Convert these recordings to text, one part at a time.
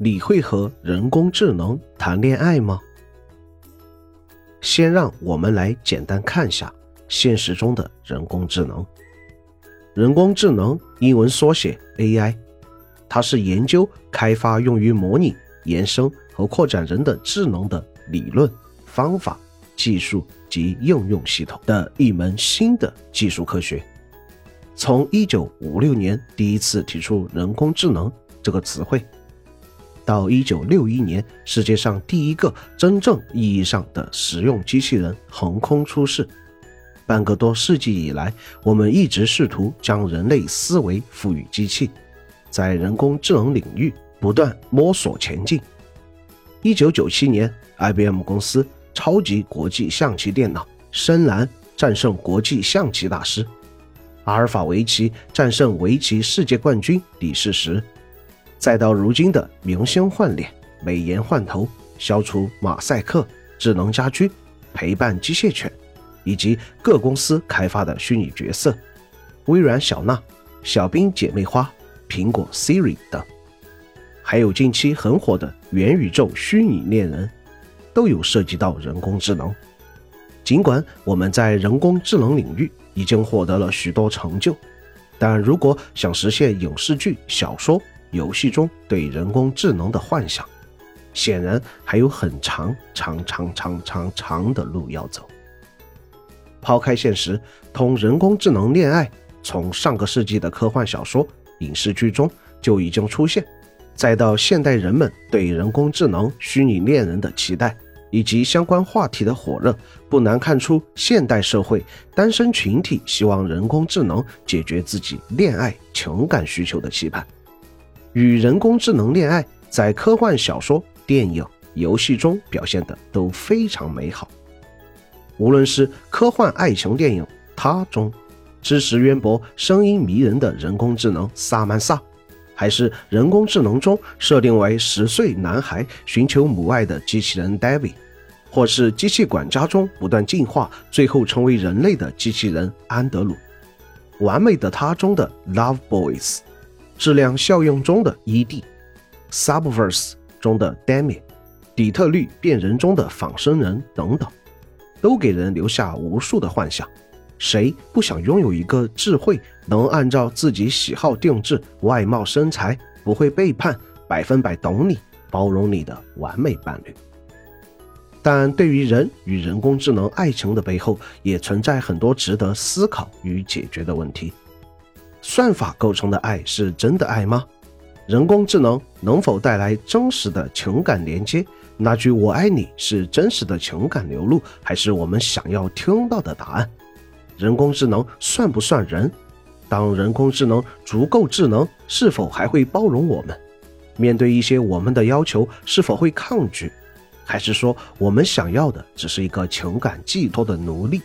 你会和人工智能谈恋爱吗？先让我们来简单看下现实中的人工智能。人工智能英文缩写 AI，它是研究开发用于模拟、延伸和扩展人的智能的理论、方法、技术及应用系统的一门新的技术科学。从1956年第一次提出人工智能这个词汇，到1961年世界上第一个真正意义上的实用机器人横空出世，半个多世纪以来，我们一直试图将人类思维赋予机器，在人工智能领域不断摸索前进。1997年，IBM 公司超级国际象棋电脑深蓝战胜国际象棋大师。阿尔法围棋战胜围棋世界冠军李世石，再到如今的明星换脸、美颜换头、消除马赛克、智能家居、陪伴机械犬，以及各公司开发的虚拟角色，微软小娜、小冰姐妹花、苹果 Siri 等，还有近期很火的元宇宙虚拟恋人，都有涉及到人工智能。尽管我们在人工智能领域已经获得了许多成就，但如果想实现影视剧、小说、游戏中对人工智能的幻想，显然还有很长、长、长、长、长、长的路要走。抛开现实，同人工智能恋爱，从上个世纪的科幻小说、影视剧中就已经出现，再到现代人们对人工智能、虚拟恋人的期待。以及相关话题的火热，不难看出现代社会单身群体希望人工智能解决自己恋爱情感需求的期盼。与人工智能恋爱，在科幻小说、电影、游戏中表现的都非常美好。无论是科幻爱情电影《他》中，知识渊博、声音迷人的人工智能萨曼萨。还是人工智能中设定为十岁男孩寻求母爱的机器人 David，或是机器管家中不断进化最后成为人类的机器人安德鲁，完美的他中的 Love Boys，质量效应中的 ED，Subverse 中的 Demi，底特律变人中的仿生人等等，都给人留下无数的幻想。谁不想拥有一个智慧、能按照自己喜好定制外貌、身材、不会背叛、百分百懂你、包容你的完美伴侣？但对于人与人工智能爱情的背后，也存在很多值得思考与解决的问题。算法构成的爱是真的爱吗？人工智能能否带来真实的情感连接？那句“我爱你”是真实的情感流露，还是我们想要听到的答案？人工智能算不算人？当人工智能足够智能，是否还会包容我们？面对一些我们的要求，是否会抗拒？还是说我们想要的只是一个情感寄托的奴隶？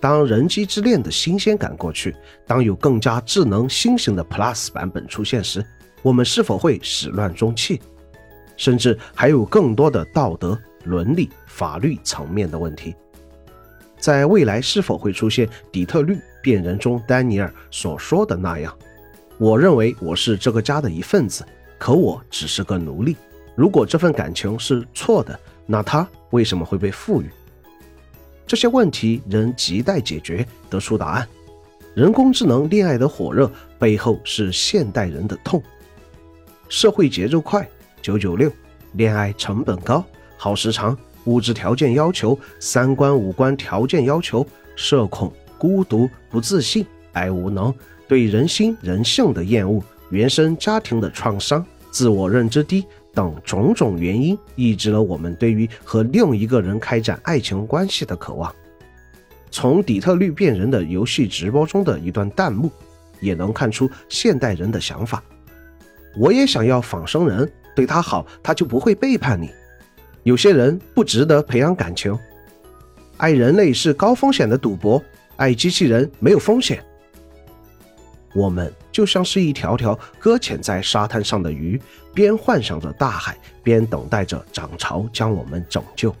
当人机之恋的新鲜感过去，当有更加智能新型的 Plus 版本出现时，我们是否会始乱终弃？甚至还有更多的道德、伦理、法律层面的问题。在未来是否会出现底特律变人中丹尼尔所说的那样？我认为我是这个家的一份子，可我只是个奴隶。如果这份感情是错的，那他为什么会被赋予？这些问题仍亟待解决，得出答案。人工智能恋爱的火热背后是现代人的痛。社会节奏快，九九六，恋爱成本高，耗时长。物质条件要求，三观五官条件要求，社恐、孤独、不自信、爱无能，对人心人性的厌恶，原生家庭的创伤，自我认知低等种种原因，抑制了我们对于和另一个人开展爱情关系的渴望。从底特律变人的游戏直播中的一段弹幕，也能看出现代人的想法。我也想要仿生人，对他好，他就不会背叛你。有些人不值得培养感情，爱人类是高风险的赌博，爱机器人没有风险。我们就像是一条条搁浅在沙滩上的鱼，边幻想着大海，边等待着涨潮将我们拯救。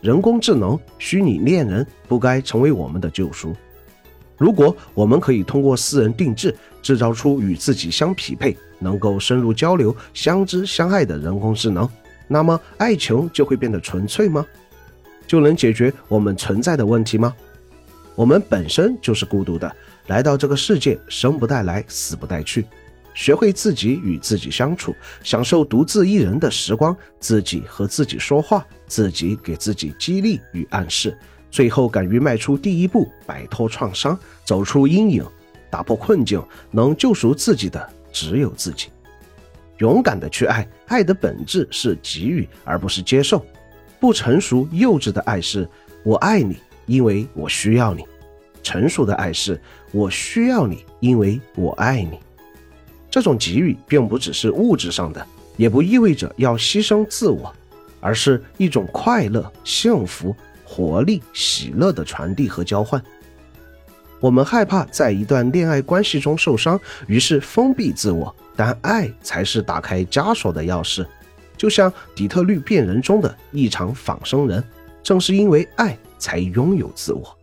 人工智能、虚拟恋人不该成为我们的救赎。如果我们可以通过私人定制制造出与自己相匹配、能够深入交流、相知相爱的人工智能，那么爱情就会变得纯粹吗？就能解决我们存在的问题吗？我们本身就是孤独的，来到这个世界，生不带来，死不带去。学会自己与自己相处，享受独自一人的时光，自己和自己说话，自己给自己激励与暗示。最后，敢于迈出第一步，摆脱创伤，走出阴影，打破困境，能救赎自己的只有自己。勇敢的去爱，爱的本质是给予，而不是接受。不成熟、幼稚的爱是“我爱你，因为我需要你”；成熟的爱是“我需要你，因为我爱你”。这种给予并不只是物质上的，也不意味着要牺牲自我，而是一种快乐、幸福。活力、喜乐的传递和交换。我们害怕在一段恋爱关系中受伤，于是封闭自我。但爱才是打开枷锁的钥匙，就像底特律变人中的一场仿生人。正是因为爱，才拥有自我。